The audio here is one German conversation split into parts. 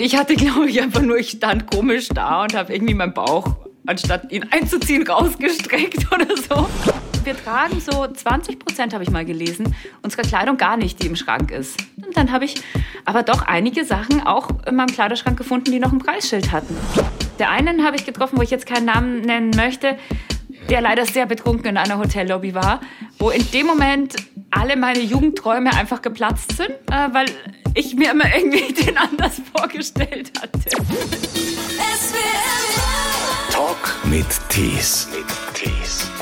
Ich hatte, glaube ich, einfach nur, ich stand komisch da und habe irgendwie meinen Bauch, anstatt ihn einzuziehen, rausgestreckt oder so. Wir tragen so 20 Prozent, habe ich mal gelesen, unserer Kleidung gar nicht, die im Schrank ist. Und dann habe ich aber doch einige Sachen auch in meinem Kleiderschrank gefunden, die noch ein Preisschild hatten. Der einen habe ich getroffen, wo ich jetzt keinen Namen nennen möchte, der leider sehr betrunken in einer Hotellobby war, wo in dem Moment alle meine Jugendträume einfach geplatzt sind, äh, weil ich mir immer irgendwie den anders vorgestellt hatte. Talk mit Tees.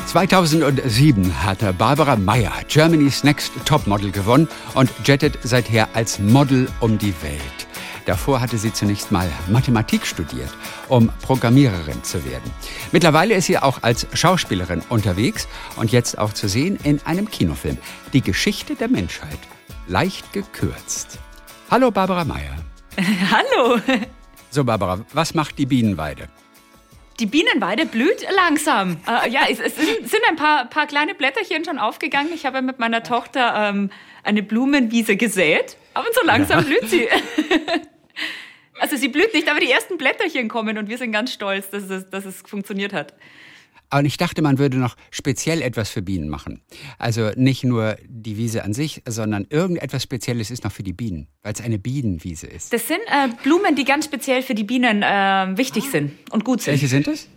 2007 hatte Barbara Meyer Germany's Next Topmodel gewonnen und jettet seither als Model um die Welt. Davor hatte sie zunächst mal Mathematik studiert, um Programmiererin zu werden. Mittlerweile ist sie auch als Schauspielerin unterwegs und jetzt auch zu sehen in einem Kinofilm. Die Geschichte der Menschheit. Leicht gekürzt. Hallo Barbara Meyer. Hallo. So Barbara, was macht die Bienenweide? Die Bienenweide blüht langsam. Äh, ja, es, es, sind ein paar, paar, kleine Blätterchen schon aufgegangen. Ich habe mit meiner Tochter ähm, eine Blumenwiese gesät, aber so langsam ja. blüht sie. Also sie blüht nicht, aber die ersten Blätterchen kommen und wir sind ganz stolz, dass es, dass es funktioniert hat. Und ich dachte, man würde noch speziell etwas für Bienen machen. Also nicht nur die Wiese an sich, sondern irgendetwas Spezielles ist noch für die Bienen, weil es eine Bienenwiese ist. Das sind äh, Blumen, die ganz speziell für die Bienen äh, wichtig ah. sind und gut sind. Welche sind es?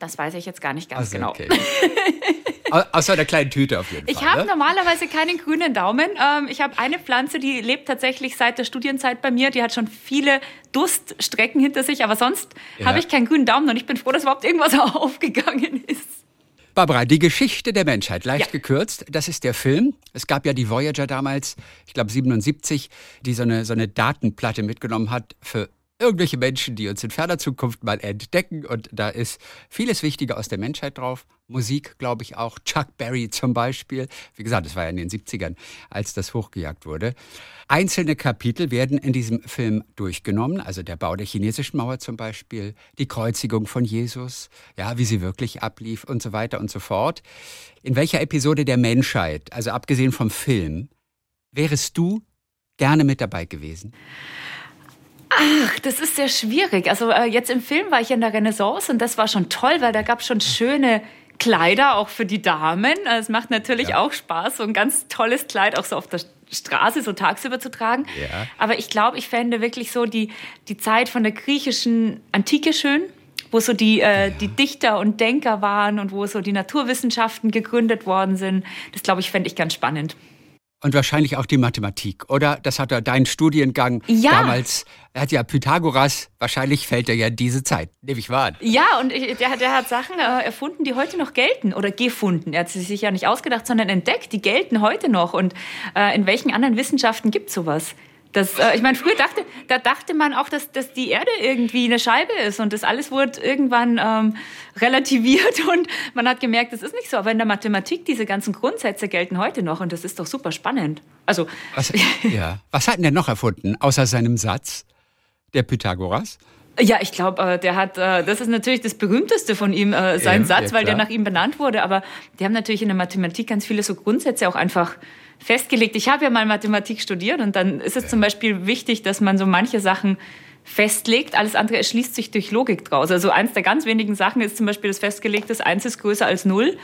Das weiß ich jetzt gar nicht ganz also, genau. Okay. Außer der kleinen Tüte auf jeden Fall. Ich habe ne? normalerweise keinen grünen Daumen. Ähm, ich habe eine Pflanze, die lebt tatsächlich seit der Studienzeit bei mir. Die hat schon viele Durststrecken hinter sich, aber sonst ja. habe ich keinen grünen Daumen und ich bin froh, dass überhaupt irgendwas aufgegangen ist. Barbara, die Geschichte der Menschheit, leicht ja. gekürzt, das ist der Film. Es gab ja die Voyager damals, ich glaube 77, die so eine, so eine Datenplatte mitgenommen hat für irgendwelche Menschen, die uns in ferner Zukunft mal entdecken. Und da ist vieles Wichtige aus der Menschheit drauf. Musik, glaube ich, auch. Chuck Berry zum Beispiel. Wie gesagt, das war ja in den 70ern, als das hochgejagt wurde. Einzelne Kapitel werden in diesem Film durchgenommen. Also der Bau der chinesischen Mauer zum Beispiel, die Kreuzigung von Jesus, ja, wie sie wirklich ablief und so weiter und so fort. In welcher Episode der Menschheit, also abgesehen vom Film, wärest du gerne mit dabei gewesen? Ach, das ist sehr schwierig. Also äh, jetzt im Film war ich in der Renaissance und das war schon toll, weil da gab es schon schöne Kleider auch für die Damen. Es macht natürlich ja. auch Spaß, so ein ganz tolles Kleid auch so auf der Straße so tagsüber zu tragen. Ja. Aber ich glaube, ich fände wirklich so die, die Zeit von der griechischen Antike schön wo so die, äh, ja. die Dichter und Denker waren und wo so die Naturwissenschaften gegründet worden sind. Das glaube ich, fände ich ganz spannend. Und wahrscheinlich auch die Mathematik, oder? Das hat er dein Studiengang ja. damals. Er hat ja Pythagoras, wahrscheinlich fällt er ja diese Zeit, nehme ich wahr. Ja, und der, der hat Sachen äh, erfunden, die heute noch gelten oder gefunden. Er hat sie sich ja nicht ausgedacht, sondern entdeckt. Die gelten heute noch. Und äh, in welchen anderen Wissenschaften gibt es sowas? Das, äh, ich meine, früher dachte, da dachte man auch, dass, dass die Erde irgendwie eine Scheibe ist und das alles wurde irgendwann ähm, relativiert und man hat gemerkt, das ist nicht so. Aber in der Mathematik, diese ganzen Grundsätze gelten heute noch und das ist doch super spannend. Also, was, ja. was hat denn der noch erfunden, außer seinem Satz, der Pythagoras? Ja, ich glaube, äh, der hat, äh, das ist natürlich das berühmteste von ihm, äh, sein ja, Satz, ja, weil der nach ihm benannt wurde. Aber die haben natürlich in der Mathematik ganz viele so Grundsätze auch einfach festgelegt. Ich habe ja mal Mathematik studiert und dann ist es zum Beispiel wichtig, dass man so manche Sachen festlegt. Alles andere erschließt sich durch Logik draus. Also eins der ganz wenigen Sachen ist zum Beispiel das festgelegte, eins ist größer als null.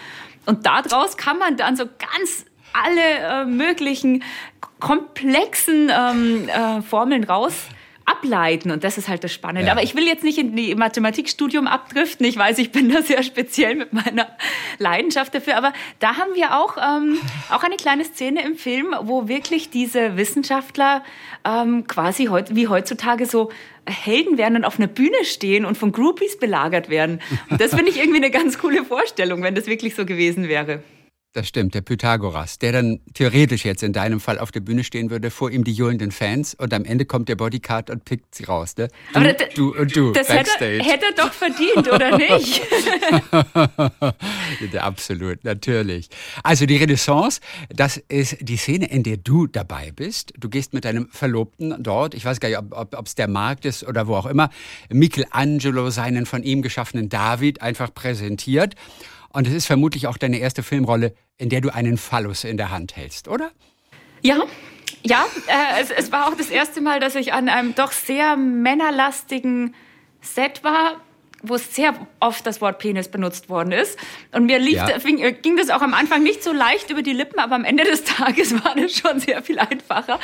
Und daraus kann man dann so ganz alle äh, möglichen komplexen ähm, äh, Formeln raus ableiten und das ist halt das Spannende. Ja. Aber ich will jetzt nicht in die Mathematikstudium abdriften. Ich weiß, ich bin da sehr speziell mit meiner Leidenschaft dafür, aber da haben wir auch, ähm, auch eine kleine Szene im Film, wo wirklich diese Wissenschaftler ähm, quasi heut, wie heutzutage so Helden werden und auf einer Bühne stehen und von Groupies belagert werden. Und das finde ich irgendwie eine ganz coole Vorstellung, wenn das wirklich so gewesen wäre. Das stimmt, der Pythagoras, der dann theoretisch jetzt in deinem Fall auf der Bühne stehen würde, vor ihm die johlenden Fans und am Ende kommt der Bodycard und pickt sie raus. Ne? Du, Aber du und du. Das hätte, hätte er doch verdient, oder nicht? Absolut, natürlich. Also die Renaissance, das ist die Szene, in der du dabei bist. Du gehst mit deinem Verlobten dort, ich weiß gar nicht, ob es der Markt ist oder wo auch immer, Michelangelo seinen von ihm geschaffenen David einfach präsentiert. Und es ist vermutlich auch deine erste Filmrolle, in der du einen Phallus in der Hand hältst, oder? Ja, Ja, äh, es, es, war auch das erste Mal, dass ich an einem doch sehr männerlastigen Set war, wo sehr oft das Wort Penis benutzt worden ist. Und mir lief, ja. fing, äh, ging das auch am Anfang nicht so leicht über die Lippen, aber am Ende des Tages war das schon sehr viel einfacher.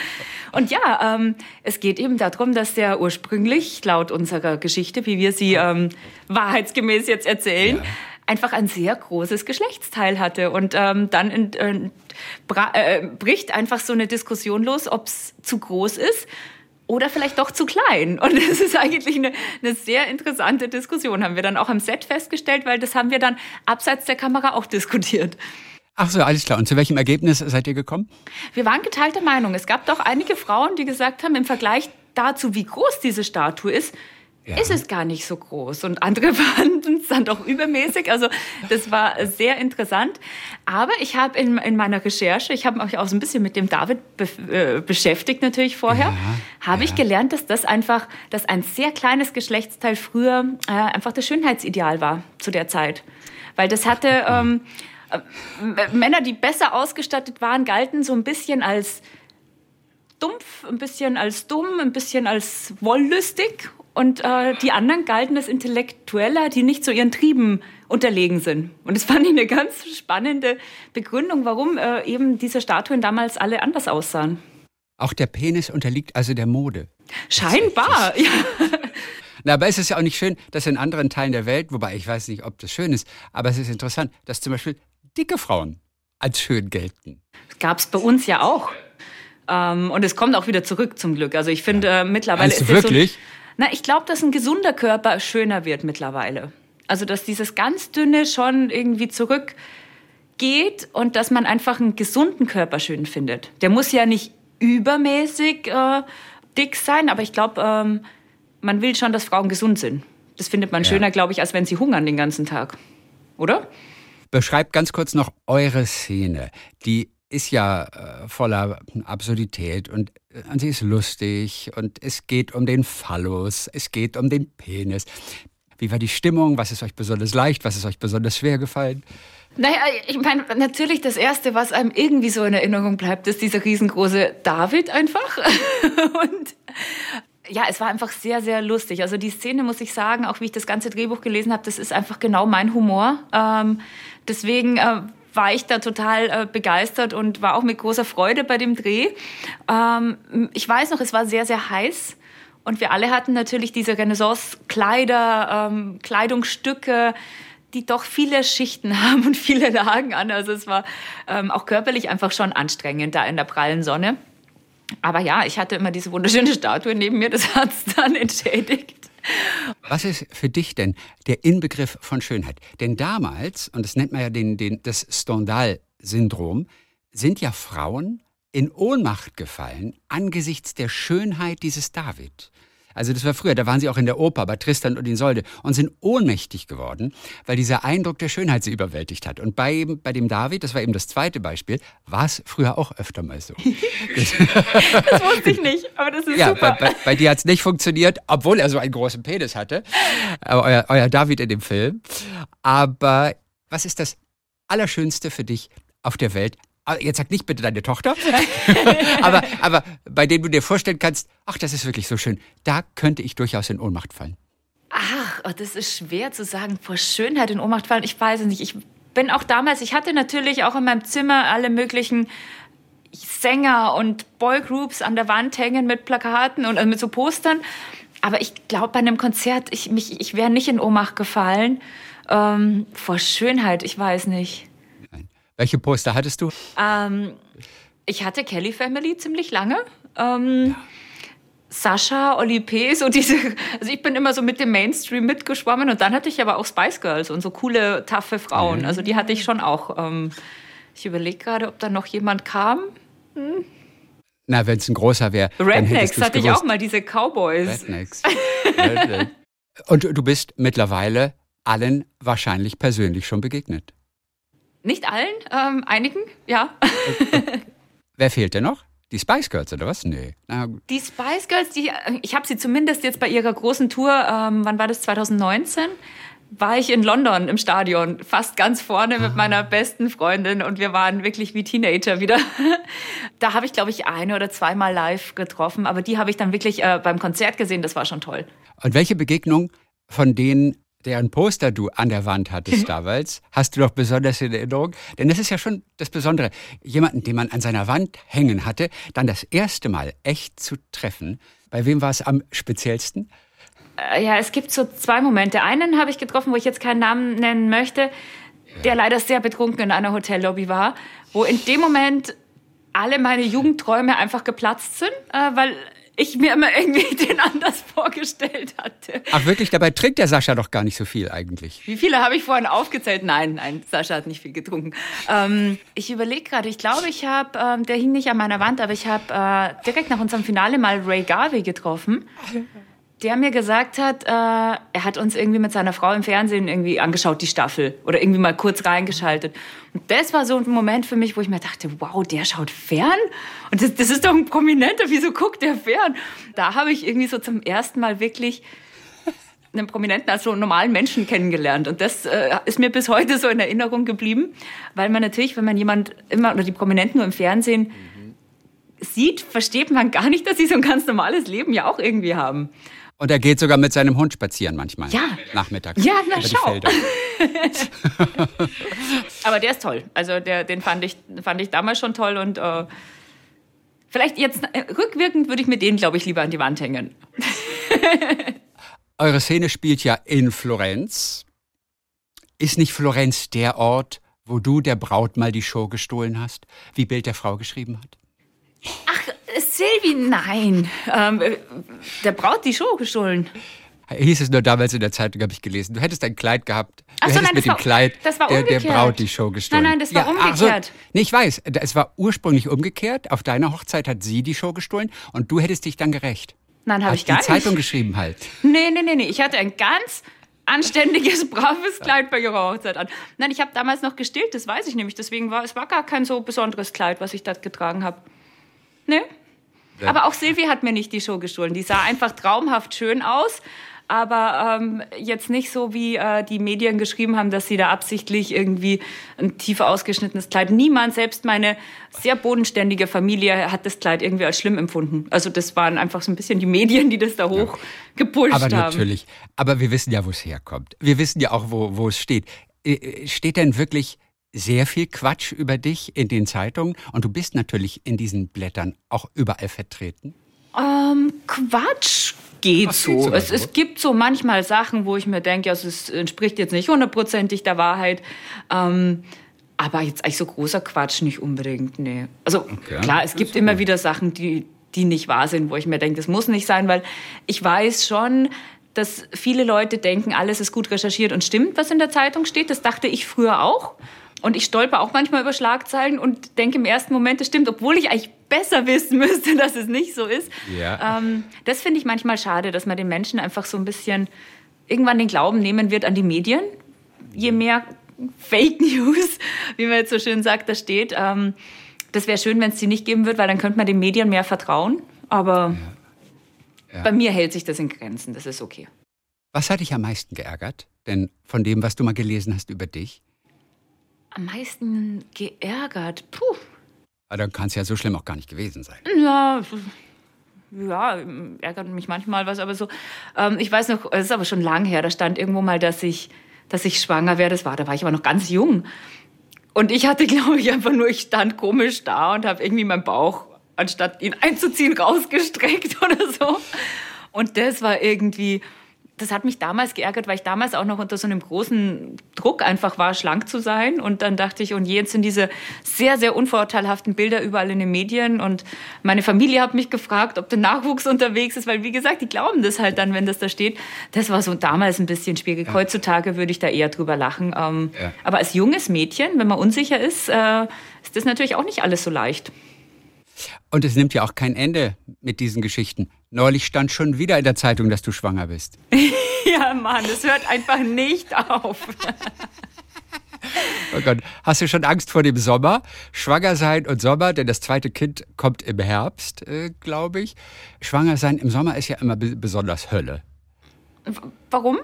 Und ja, ähm, es geht eben darum, dass der ursprünglich, laut unserer Geschichte, wie wir sie ähm, wahrheitsgemäß jetzt erzählen, ja einfach ein sehr großes Geschlechtsteil hatte. Und ähm, dann in, äh, äh, bricht einfach so eine Diskussion los, ob es zu groß ist oder vielleicht doch zu klein. Und das ist eigentlich eine, eine, sehr interessante Diskussion, haben wir dann auch am Set festgestellt, weil das haben wir dann abseits der Kamera auch diskutiert. Ach so, alles klar. Und zu welchem Ergebnis seid ihr gekommen? Wir waren geteilter Meinung. Es gab doch einige Frauen, die gesagt haben, im Vergleich dazu, wie groß diese Statue ist, ja. ist es gar nicht so groß. Und andere fanden es dann doch übermäßig. Also das war sehr interessant. Aber ich habe in, in meiner Recherche, ich habe mich auch so ein bisschen mit dem David be äh, beschäftigt natürlich vorher, ja, habe ja. ich gelernt, dass das einfach, dass ein sehr kleines Geschlechtsteil früher äh, einfach das Schönheitsideal war zu der Zeit. Weil das hatte ähm, äh, Männer, die besser ausgestattet waren, galten so ein bisschen als dumpf, ein bisschen als dumm, ein bisschen als wollüstig und äh, die anderen galten als Intellektueller, die nicht so ihren Trieben unterlegen sind. Und das fand ich eine ganz spannende Begründung, warum äh, eben diese Statuen damals alle anders aussahen. Auch der Penis unterliegt also der Mode. Scheinbar, ja. Na, aber es ist ja auch nicht schön, dass in anderen Teilen der Welt, wobei ich weiß nicht, ob das schön ist, aber es ist interessant, dass zum Beispiel dicke Frauen als schön gelten. Das gab es bei uns ja auch. Ähm, und es kommt auch wieder zurück zum Glück. Also ich finde äh, mittlerweile du ist wirklich? So, na, ich glaube, dass ein gesunder Körper schöner wird mittlerweile. Also, dass dieses ganz dünne schon irgendwie zurückgeht und dass man einfach einen gesunden Körper schön findet. Der muss ja nicht übermäßig äh, dick sein, aber ich glaube, ähm, man will schon, dass Frauen gesund sind. Das findet man ja. schöner, glaube ich, als wenn sie hungern den ganzen Tag. Oder? Beschreibt ganz kurz noch eure Szene. Die ist ja äh, voller Absurdität und äh, sie ist lustig und es geht um den Phallus, es geht um den Penis. Wie war die Stimmung? Was ist euch besonders leicht? Was ist euch besonders schwer gefallen? Naja, ich meine, natürlich das Erste, was einem irgendwie so in Erinnerung bleibt, ist dieser riesengroße David einfach. und ja, es war einfach sehr, sehr lustig. Also die Szene, muss ich sagen, auch wie ich das ganze Drehbuch gelesen habe, das ist einfach genau mein Humor. Ähm, deswegen äh, war ich da total äh, begeistert und war auch mit großer Freude bei dem Dreh. Ähm, ich weiß noch, es war sehr, sehr heiß. Und wir alle hatten natürlich diese Renaissance-Kleider, ähm, Kleidungsstücke, die doch viele Schichten haben und viele Lagen an. Also es war ähm, auch körperlich einfach schon anstrengend da in der prallen Sonne. Aber ja, ich hatte immer diese wunderschöne Statue neben mir, das hat es dann entschädigt. Was ist für dich denn der Inbegriff von Schönheit? Denn damals, und das nennt man ja den, den, das Stendhal-Syndrom, sind ja Frauen in Ohnmacht gefallen angesichts der Schönheit dieses David. Also das war früher, da waren sie auch in der Oper bei Tristan und Isolde und sind ohnmächtig geworden, weil dieser Eindruck der Schönheit sie überwältigt hat. Und bei, bei dem David, das war eben das zweite Beispiel, war es früher auch öfter mal so. das wusste ich nicht, aber das ist ja, super. Bei, bei, bei dir hat es nicht funktioniert, obwohl er so einen großen Penis hatte, euer, euer David in dem Film. Aber was ist das Allerschönste für dich auf der Welt jetzt sag nicht bitte deine Tochter, aber, aber bei dem du dir vorstellen kannst, ach, das ist wirklich so schön, da könnte ich durchaus in Ohnmacht fallen. Ach, oh, das ist schwer zu sagen, vor Schönheit in Ohnmacht fallen. Ich weiß es nicht. Ich bin auch damals, ich hatte natürlich auch in meinem Zimmer alle möglichen Sänger und Boygroups an der Wand hängen mit Plakaten und äh, mit so Postern. Aber ich glaube, bei einem Konzert, ich, ich wäre nicht in Ohnmacht gefallen. Ähm, vor Schönheit, ich weiß nicht. Welche Poster hattest du? Ähm, ich hatte Kelly Family ziemlich lange. Ähm, ja. Sascha, Oli P., so diese, also ich bin immer so mit dem Mainstream mitgeschwommen und dann hatte ich aber auch Spice Girls und so coole, taffe Frauen. Mhm. Also die hatte ich schon auch. Ähm, ich überlege gerade, ob da noch jemand kam. Hm. Na, wenn es ein großer wäre. Rednecks hatte gewusst. ich auch mal, diese Cowboys. Rednecks. und du bist mittlerweile allen wahrscheinlich persönlich schon begegnet. Nicht allen, ähm, einigen, ja. Wer fehlt denn noch? Die Spice Girls oder was? Nee. Die Spice Girls, die, ich habe sie zumindest jetzt bei ihrer großen Tour, ähm, wann war das, 2019, war ich in London im Stadion, fast ganz vorne mit meiner besten Freundin und wir waren wirklich wie Teenager wieder. da habe ich, glaube ich, eine oder zweimal live getroffen, aber die habe ich dann wirklich äh, beim Konzert gesehen, das war schon toll. Und welche Begegnung von denen deren Poster du an der Wand hattest damals, hast du doch besonders in Erinnerung? Denn das ist ja schon das Besondere. Jemanden, den man an seiner Wand hängen hatte, dann das erste Mal echt zu treffen. Bei wem war es am speziellsten? Äh, ja, es gibt so zwei Momente. Einen habe ich getroffen, wo ich jetzt keinen Namen nennen möchte, der leider sehr betrunken in einer Hotellobby war, wo in dem Moment alle meine Jugendträume einfach geplatzt sind, äh, weil ich mir immer irgendwie den anders vorgestellt hatte. Ach wirklich, dabei trinkt der Sascha doch gar nicht so viel eigentlich. Wie viele habe ich vorhin aufgezählt? Nein, nein, Sascha hat nicht viel getrunken. Ähm, ich überlege gerade, ich glaube, ich habe, ähm, der hing nicht an meiner Wand, aber ich habe äh, direkt nach unserem Finale mal Ray Garvey getroffen der mir gesagt hat, äh, er hat uns irgendwie mit seiner Frau im Fernsehen irgendwie angeschaut, die Staffel, oder irgendwie mal kurz reingeschaltet. Und das war so ein Moment für mich, wo ich mir dachte, wow, der schaut fern? Und das, das ist doch ein Prominenter, wieso guckt der fern? Da habe ich irgendwie so zum ersten Mal wirklich einen Prominenten als so einen normalen Menschen kennengelernt. Und das äh, ist mir bis heute so in Erinnerung geblieben, weil man natürlich, wenn man jemand immer, oder die Prominenten nur im Fernsehen mhm. sieht, versteht man gar nicht, dass sie so ein ganz normales Leben ja auch irgendwie haben. Und er geht sogar mit seinem Hund spazieren manchmal. Ja. Nachmittags. Ja, na schau. Aber der ist toll. Also der, den fand ich, fand ich damals schon toll und äh, vielleicht jetzt äh, rückwirkend würde ich mir den, glaube ich, lieber an die Wand hängen. Eure Szene spielt ja in Florenz. Ist nicht Florenz der Ort, wo du der Braut mal die Show gestohlen hast, wie Bild der Frau geschrieben hat? Ach, Silvi, nein. Ähm, der Braut die Show gestohlen. Hieß es nur damals in der Zeitung, habe ich gelesen. Du hättest ein Kleid gehabt. Du Ach so, nein, mit dem war, Kleid der, der, Braut die Show gestohlen. Nein, nein, das war ja, umgekehrt. So, nee, ich weiß. Es war ursprünglich umgekehrt. Auf deiner Hochzeit hat sie die Show gestohlen und du hättest dich dann gerecht. Nein, habe ich gar nicht. die Zeitung geschrieben halt. Nee, nee, nee, nee. Ich hatte ein ganz anständiges, braves Kleid bei ihrer Hochzeit an. Nein, ich habe damals noch gestillt, das weiß ich nämlich. Deswegen war es war gar kein so besonderes Kleid, was ich da getragen habe. Nee. Aber auch Silvi hat mir nicht die Show gestohlen. Die sah einfach traumhaft schön aus. Aber ähm, jetzt nicht so, wie äh, die Medien geschrieben haben, dass sie da absichtlich irgendwie ein tief ausgeschnittenes Kleid. Niemand, selbst meine sehr bodenständige Familie, hat das Kleid irgendwie als schlimm empfunden. Also das waren einfach so ein bisschen die Medien, die das da hochgepusht ja. haben. Aber natürlich. Aber wir wissen ja, wo es herkommt. Wir wissen ja auch, wo, wo es steht. Äh, äh, steht denn wirklich sehr viel Quatsch über dich in den Zeitungen und du bist natürlich in diesen Blättern auch überall vertreten. Ähm, Quatsch geht Ach, so. Es, es, gibt so manchmal Sachen, wo ich mir denke, ja, es entspricht jetzt nicht hundertprozentig der Wahrheit. Ähm, aber jetzt eigentlich so großer Quatsch nicht unbedingt, nee. Also okay. klar, es gibt immer gut. wieder Sachen, die, die nicht wahr sind, wo ich mir denke, das muss nicht sein, weil ich weiß schon, dass viele Leute denken, alles ist gut recherchiert und stimmt, was in der Zeitung steht. Das dachte ich früher auch. Und ich stolper auch manchmal über Schlagzeilen und denke im ersten Moment, das stimmt, obwohl ich eigentlich besser wissen müsste, dass es nicht so ist. Ja. Ähm, das finde ich manchmal schade, dass man den Menschen einfach so ein bisschen irgendwann den Glauben nehmen wird an die Medien. Je mehr Fake News, wie man jetzt so schön sagt, da steht. Ähm, das wäre schön, wenn es die nicht geben wird, weil dann könnte man den Medien mehr vertrauen. Aber ja. Ja. bei mir hält sich das in Grenzen. Das ist okay. Was hat dich am meisten geärgert? Denn von dem, was du mal gelesen hast über dich? Am meisten geärgert? Puh. Aber dann kann es ja so schlimm auch gar nicht gewesen sein. Ja, ja, ärgert mich manchmal was, aber so. Ähm, ich weiß noch, es ist aber schon lang her, da stand irgendwo mal, dass ich, dass ich schwanger wäre. Das war, da war ich aber noch ganz jung. Und ich hatte, glaube ich, einfach nur, ich stand komisch da und habe irgendwie meinen Bauch, anstatt ihn einzuziehen, rausgestreckt oder so. Und das war irgendwie, das hat mich damals geärgert, weil ich damals auch noch unter so einem großen Druck einfach war, schlank zu sein. Und dann dachte ich, und jetzt sind diese sehr, sehr unvorteilhaften Bilder überall in den Medien. Und meine Familie hat mich gefragt, ob der Nachwuchs unterwegs ist, weil, wie gesagt, die glauben das halt dann, wenn das da steht. Das war so damals ein bisschen schwierig. Ja. Heutzutage würde ich da eher drüber lachen. Ähm, ja. Aber als junges Mädchen, wenn man unsicher ist, äh, ist das natürlich auch nicht alles so leicht. Und es nimmt ja auch kein Ende mit diesen Geschichten. Neulich stand schon wieder in der Zeitung, dass du schwanger bist. ja, Mann, es hört einfach nicht auf. oh Gott, hast du schon Angst vor dem Sommer? Schwanger sein und Sommer, denn das zweite Kind kommt im Herbst, äh, glaube ich. Schwanger sein im Sommer ist ja immer besonders Hölle. Warum?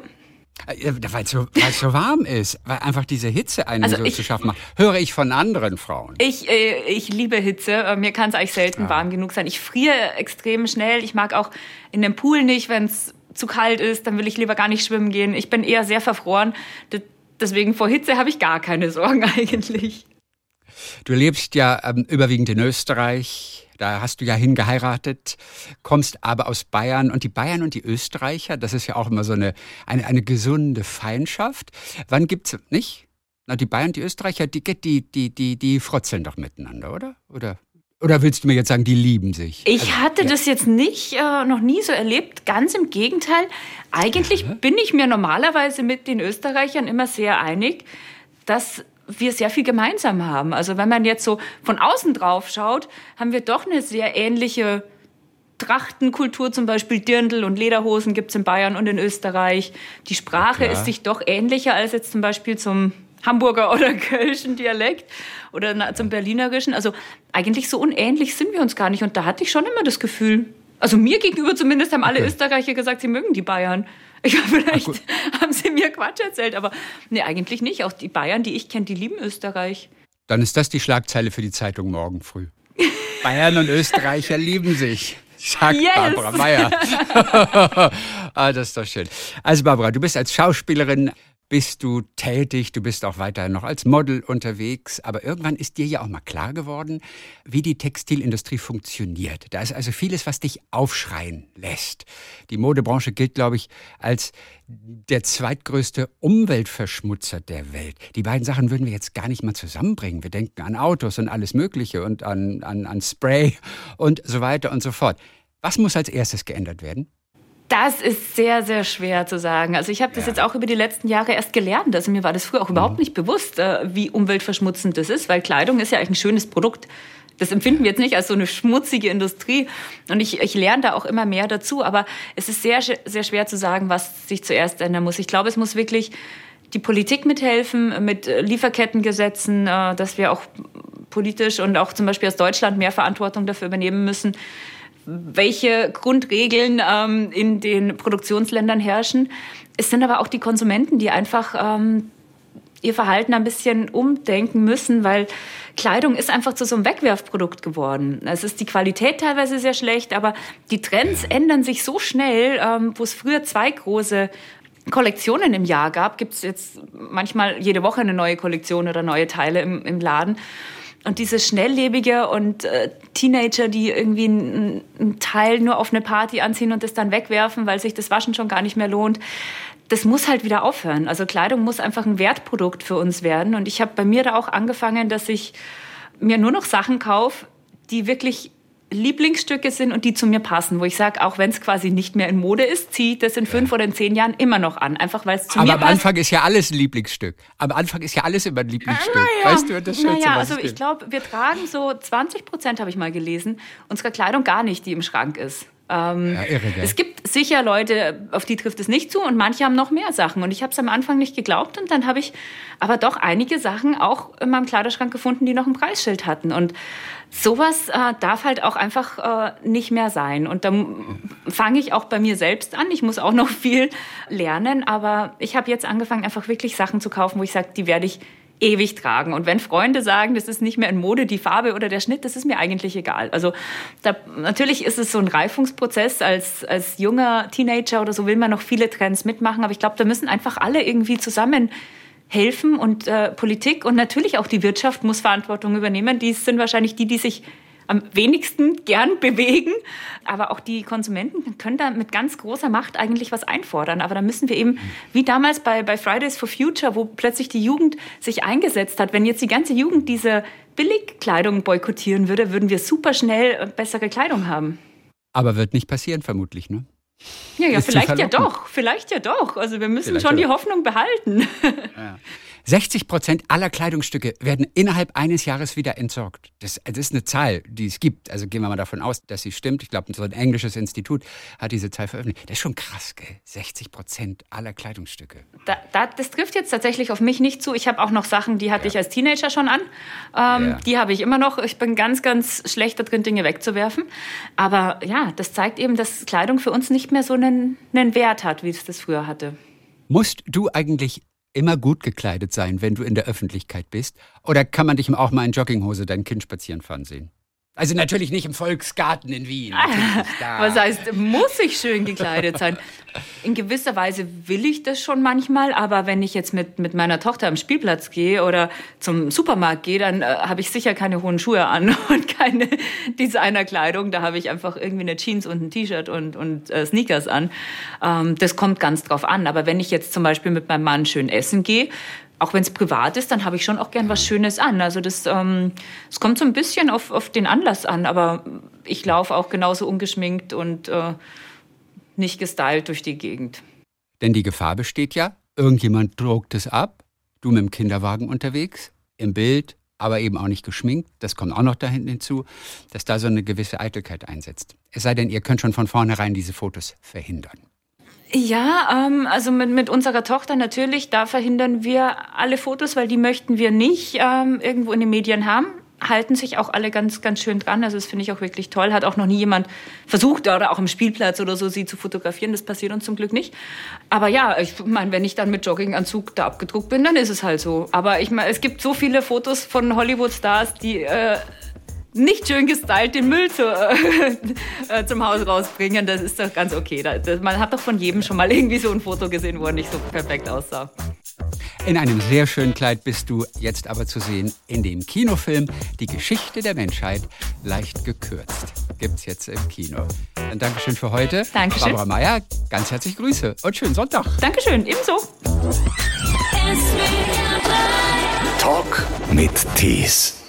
Äh, weil es so, so, warm ist, weil einfach diese Hitze einen also so ich, zu schaffen macht. Höre ich von anderen Frauen. Ich, äh, ich liebe Hitze. Äh, mir kann es eigentlich selten ja. warm genug sein. Ich friere extrem schnell. Ich mag auch in dem Pool nicht, wenn es zu kalt ist. Dann will ich lieber gar nicht schwimmen gehen. Ich bin eher sehr verfroren. Deswegen vor Hitze habe ich gar keine Sorgen eigentlich. Du lebst ja ähm, überwiegend in Österreich. Da hast du ja hingeheiratet, kommst aber aus Bayern. Und die Bayern und die Österreicher, das ist ja auch immer so eine, eine, eine gesunde Feindschaft. Wann gibt's, nicht? Na, die Bayern und die Österreicher, die, die, die, die, die frotzeln doch miteinander, oder? Oder oder willst du mir jetzt sagen, die lieben sich? Ich also, hatte ja. das jetzt nicht, äh, noch nie so erlebt. Ganz im Gegenteil. Eigentlich ja. bin ich mir normalerweise mit den Österreichern immer sehr einig, dass wir sehr viel gemeinsam haben. Also wenn man jetzt so von außen drauf schaut, haben wir doch eine sehr ähnliche Trachtenkultur, zum Beispiel Dirndl und Lederhosen gibt es in Bayern und in Österreich. Die Sprache ja, ist sich doch ähnlicher als jetzt zum Beispiel zum Hamburger oder Kölschen Dialekt oder zum Berlinerischen. Also eigentlich so unähnlich sind wir uns gar nicht. Und da hatte ich schon immer das Gefühl, also mir gegenüber zumindest haben alle okay. Österreicher gesagt, sie mögen die Bayern. Ich glaube, vielleicht Ach, haben sie mir Quatsch erzählt, aber nee, eigentlich nicht. Auch die Bayern, die ich kenne, die lieben Österreich. Dann ist das die Schlagzeile für die Zeitung morgen früh. Bayern und Österreicher lieben sich. Sagt yes. Barbara Meyer. ah, das ist doch schön. Also Barbara, du bist als Schauspielerin bist du tätig, du bist auch weiterhin noch als Model unterwegs, aber irgendwann ist dir ja auch mal klar geworden, wie die Textilindustrie funktioniert. Da ist also vieles, was dich aufschreien lässt. Die Modebranche gilt, glaube ich, als der zweitgrößte Umweltverschmutzer der Welt. Die beiden Sachen würden wir jetzt gar nicht mal zusammenbringen. Wir denken an Autos und alles Mögliche und an, an, an Spray und so weiter und so fort. Was muss als erstes geändert werden? Das ist sehr, sehr schwer zu sagen. Also ich habe das ja. jetzt auch über die letzten Jahre erst gelernt. Also mir war das früher auch überhaupt mhm. nicht bewusst, äh, wie umweltverschmutzend das ist, weil Kleidung ist ja eigentlich ein schönes Produkt. Das empfinden wir jetzt nicht als so eine schmutzige Industrie. Und ich, ich lerne da auch immer mehr dazu. Aber es ist sehr, sehr schwer zu sagen, was sich zuerst ändern muss. Ich glaube, es muss wirklich die Politik mithelfen mit Lieferkettengesetzen, äh, dass wir auch politisch und auch zum Beispiel aus Deutschland mehr Verantwortung dafür übernehmen müssen, welche Grundregeln ähm, in den Produktionsländern herrschen. Es sind aber auch die Konsumenten, die einfach ähm, ihr Verhalten ein bisschen umdenken müssen, weil Kleidung ist einfach zu so einem Wegwerfprodukt geworden. Es ist die Qualität teilweise sehr schlecht, aber die Trends ändern sich so schnell, ähm, wo es früher zwei große Kollektionen im Jahr gab, gibt es jetzt manchmal jede Woche eine neue Kollektion oder neue Teile im, im Laden. Und dieses Schnelllebige und äh, Teenager, die irgendwie einen Teil nur auf eine Party anziehen und das dann wegwerfen, weil sich das Waschen schon gar nicht mehr lohnt, das muss halt wieder aufhören. Also Kleidung muss einfach ein Wertprodukt für uns werden. Und ich habe bei mir da auch angefangen, dass ich mir nur noch Sachen kaufe, die wirklich Lieblingsstücke sind und die zu mir passen, wo ich sage, auch wenn es quasi nicht mehr in Mode ist, ziehe ich das in fünf ja. oder in zehn Jahren immer noch an, einfach weil es zu Aber mir passt. Aber am Anfang ist ja alles ein Lieblingsstück. Am Anfang ist ja alles immer ein Lieblingsstück. Naja, weißt du, das schätze, naja, also ich glaube, wir tragen so 20 Prozent, habe ich mal gelesen, unserer Kleidung gar nicht, die im Schrank ist. Ähm, ja, irre, es gibt sicher Leute, auf die trifft es nicht zu und manche haben noch mehr Sachen. Und ich habe es am Anfang nicht geglaubt und dann habe ich aber doch einige Sachen auch in meinem Kleiderschrank gefunden, die noch ein Preisschild hatten. Und sowas äh, darf halt auch einfach äh, nicht mehr sein. Und dann fange ich auch bei mir selbst an. Ich muss auch noch viel lernen, aber ich habe jetzt angefangen, einfach wirklich Sachen zu kaufen, wo ich sage, die werde ich ewig tragen. Und wenn Freunde sagen, das ist nicht mehr in Mode, die Farbe oder der Schnitt, das ist mir eigentlich egal. Also da, natürlich ist es so ein Reifungsprozess. Als, als junger Teenager oder so will man noch viele Trends mitmachen. Aber ich glaube, da müssen einfach alle irgendwie zusammen helfen und äh, Politik und natürlich auch die Wirtschaft muss Verantwortung übernehmen. Die sind wahrscheinlich die, die sich am wenigsten gern bewegen. Aber auch die Konsumenten können da mit ganz großer Macht eigentlich was einfordern. Aber da müssen wir eben, wie damals bei, bei Fridays for Future, wo plötzlich die Jugend sich eingesetzt hat, wenn jetzt die ganze Jugend diese Billigkleidung boykottieren würde, würden wir super schnell bessere Kleidung haben. Aber wird nicht passieren, vermutlich, ne? Ja, ja, vielleicht ja doch, vielleicht ja doch. Also wir müssen vielleicht schon die Hoffnung behalten. Ja. 60 Prozent aller Kleidungsstücke werden innerhalb eines Jahres wieder entsorgt. Das, das, ist eine Zahl, die es gibt. Also gehen wir mal davon aus, dass sie stimmt. Ich glaube, so ein englisches Institut hat diese Zahl veröffentlicht. Das ist schon krass, gell? 60 Prozent aller Kleidungsstücke. Da, da, das trifft jetzt tatsächlich auf mich nicht zu. Ich habe auch noch Sachen, die hatte ja. ich als Teenager schon an. Ähm, ja. Die habe ich immer noch. Ich bin ganz, ganz schlecht da drin, Dinge wegzuwerfen. Aber ja, das zeigt eben, dass Kleidung für uns nicht mehr so einen, einen Wert hat, wie es das früher hatte. Musst du eigentlich immer gut gekleidet sein, wenn du in der Öffentlichkeit bist? Oder kann man dich auch mal in Jogginghose dein Kind spazieren fahren sehen? Also natürlich nicht im Volksgarten in Wien. Was heißt, muss ich schön gekleidet sein? In gewisser Weise will ich das schon manchmal, aber wenn ich jetzt mit, mit meiner Tochter am Spielplatz gehe oder zum Supermarkt gehe, dann äh, habe ich sicher keine hohen Schuhe an und keine Designerkleidung. Da habe ich einfach irgendwie eine Jeans und ein T-Shirt und, und äh, Sneakers an. Ähm, das kommt ganz drauf an. Aber wenn ich jetzt zum Beispiel mit meinem Mann schön essen gehe, auch wenn es privat ist, dann habe ich schon auch gern was Schönes an. Also das, ähm, es kommt so ein bisschen auf, auf den Anlass an, aber ich laufe auch genauso ungeschminkt und äh, nicht gestylt durch die Gegend. Denn die Gefahr besteht ja, irgendjemand druckt es ab, du mit dem Kinderwagen unterwegs, im Bild, aber eben auch nicht geschminkt, das kommt auch noch da hinten hinzu, dass da so eine gewisse Eitelkeit einsetzt. Es sei denn, ihr könnt schon von vornherein diese Fotos verhindern. Ja, ähm, also mit, mit unserer Tochter natürlich, da verhindern wir alle Fotos, weil die möchten wir nicht ähm, irgendwo in den Medien haben. Halten sich auch alle ganz, ganz schön dran. Also das finde ich auch wirklich toll. Hat auch noch nie jemand versucht oder auch im Spielplatz oder so sie zu fotografieren. Das passiert uns zum Glück nicht. Aber ja, ich meine, wenn ich dann mit Jogginganzug da abgedruckt bin, dann ist es halt so. Aber ich meine, es gibt so viele Fotos von Hollywood-Stars, die äh, nicht schön gestylt den Müll zu, äh, äh, zum Haus rausbringen, das ist doch ganz okay. Das, man hat doch von jedem schon mal irgendwie so ein Foto gesehen, wo er nicht so perfekt aussah. In einem sehr schönen Kleid bist du jetzt aber zu sehen in dem Kinofilm Die Geschichte der Menschheit leicht gekürzt. Gibt's jetzt im Kino. Dann Dankeschön für heute. Dankeschön. Barbara Meyer, ganz herzlich Grüße und schönen Sonntag. Dankeschön, ebenso. Talk mit Tees.